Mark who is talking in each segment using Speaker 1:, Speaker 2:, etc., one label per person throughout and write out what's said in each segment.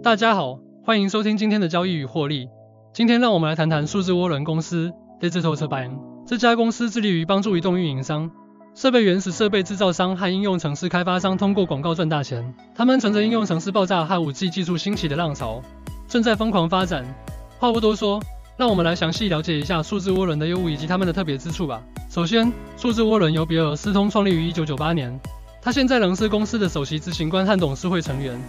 Speaker 1: 大家好，欢迎收听今天的交易与获利。今天让我们来谈谈数字涡轮公司 Digital Turbine。这家公司致力于帮助移动运营商、设备原始设备制造商和应用程式开发商通过广告赚大钱。他们乘着应用程式爆炸和 5G 技术兴起的浪潮，正在疯狂发展。话不多说，让我们来详细了解一下数字涡轮的业务以及他们的特别之处吧。首先，数字涡轮由比尔斯通创立于1998年，他现在仍是公司的首席执行官和董事会成员。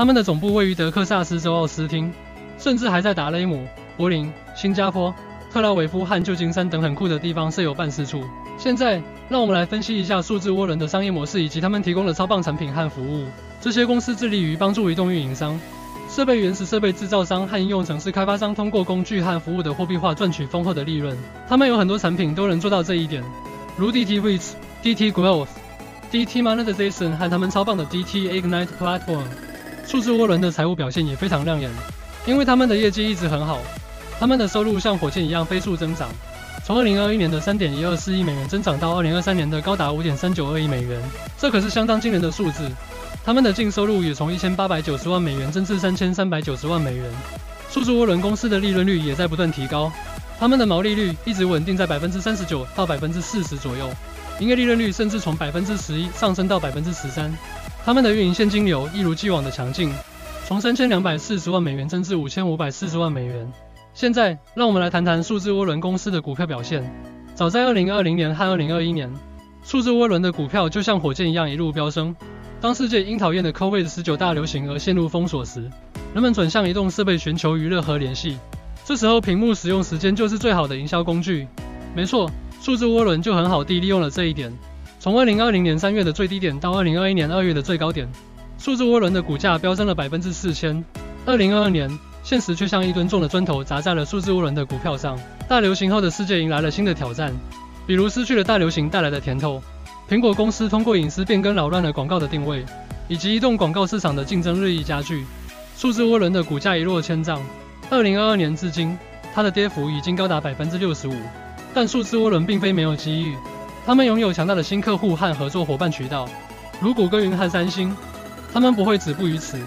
Speaker 1: 他们的总部位于德克萨斯州奥斯汀，甚至还在达雷姆、柏林、新加坡、特拉维夫和旧金山等很酷的地方设有办事处。现在，让我们来分析一下数字涡轮的商业模式以及他们提供的超棒产品和服务。这些公司致力于帮助移动运营商、设备原始设备制造商和应用程式开发商通过工具和服务的货币化赚取丰厚的利润。他们有很多产品都能做到这一点，如 DT Reach、DT Growth、DT Monetization 和他们超棒的 DT Ignite Platform。数字涡轮的财务表现也非常亮眼，因为他们的业绩一直很好，他们的收入像火箭一样飞速增长，从2021年的3.124亿美元增长到2023年的高达5.392亿美元，这可是相当惊人的数字。他们的净收入也从1890万美元增至3390万美元。数字涡轮公司的利润率也在不断提高，他们的毛利率一直稳定在39%到40%左右，营业利润率甚至从11%上升到13%。他们的运营现金流一如既往的强劲，从三千两百四十万美元增至五千五百四十万美元。现在，让我们来谈谈数字涡轮公司的股票表现。早在二零二零年和二零二一年，数字涡轮的股票就像火箭一样一路飙升。当世界因讨厌的 COVID 十九大流行而陷入封锁时，人们转向移动设备寻求娱乐和联系。这时候，屏幕使用时间就是最好的营销工具。没错，数字涡轮就很好地利用了这一点。从二零二零年三月的最低点到二零二一年二月的最高点，数字涡轮的股价飙升了百分之四千。二零二二年，现实却像一吨重的砖头砸在了数字涡轮的股票上。大流行后的世界迎来了新的挑战，比如失去了大流行带来的甜头。苹果公司通过隐私变更扰乱了广告的定位，以及移动广告市场的竞争日益加剧，数字涡轮的股价一落千丈。二零二二年至今，它的跌幅已经高达百分之六十五。但数字涡轮并非没有机遇。他们拥有强大的新客户和合作伙伴渠道，如谷歌云和三星。他们不会止步于此，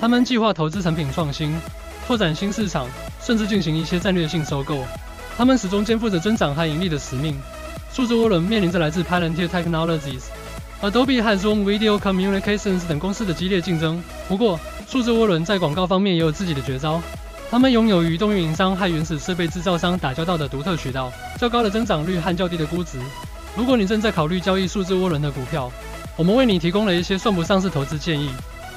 Speaker 1: 他们计划投资产品创新，拓展新市场，甚至进行一些战略性收购。他们始终肩负着增长和盈利的使命。数字涡轮面临着来自 Palantir Technologies、Adobe 和 Zoom Video Communications 等公司的激烈竞争。不过，数字涡轮在广告方面也有自己的绝招。他们拥有与移动运营商和原始设备制造商打交道的独特渠道，较高的增长率和较低的估值。如果你正在考虑交易数字涡轮的股票，我们为你提供了一些算不上是投资建议。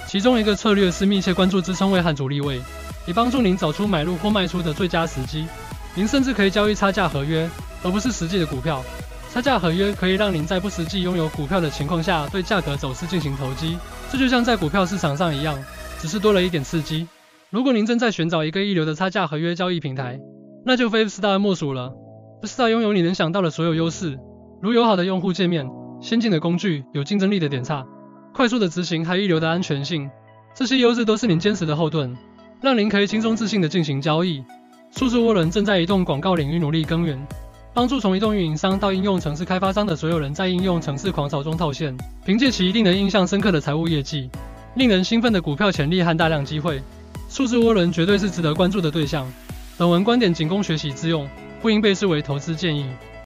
Speaker 1: 其中一个策略是密切关注支撑位和阻力位，以帮助您找出买入或卖出的最佳时机。您甚至可以交易差价合约，而不是实际的股票。差价合约可以让您在不实际拥有股票的情况下，对价格走势进行投机。这就像在股票市场上一样，只是多了一点刺激。如果您正在寻找一个一流的差价合约交易平台，那就非 Star 莫属了。Star 拥有你能想到的所有优势。如友好的用户界面、先进的工具、有竞争力的点差、快速的执行还一流的安全性，这些优势都是您坚实的后盾，让您可以轻松自信的进行交易。数字涡轮正在移动广告领域努力耕耘，帮助从移动运营商到应用城市开发商的所有人在应用城市狂潮中套现，凭借其令人印象深刻的财务业绩、令人兴奋的股票潜力和大量机会，数字涡轮绝对是值得关注的对象。本文观点仅供学习之用，不应被视为投资建议。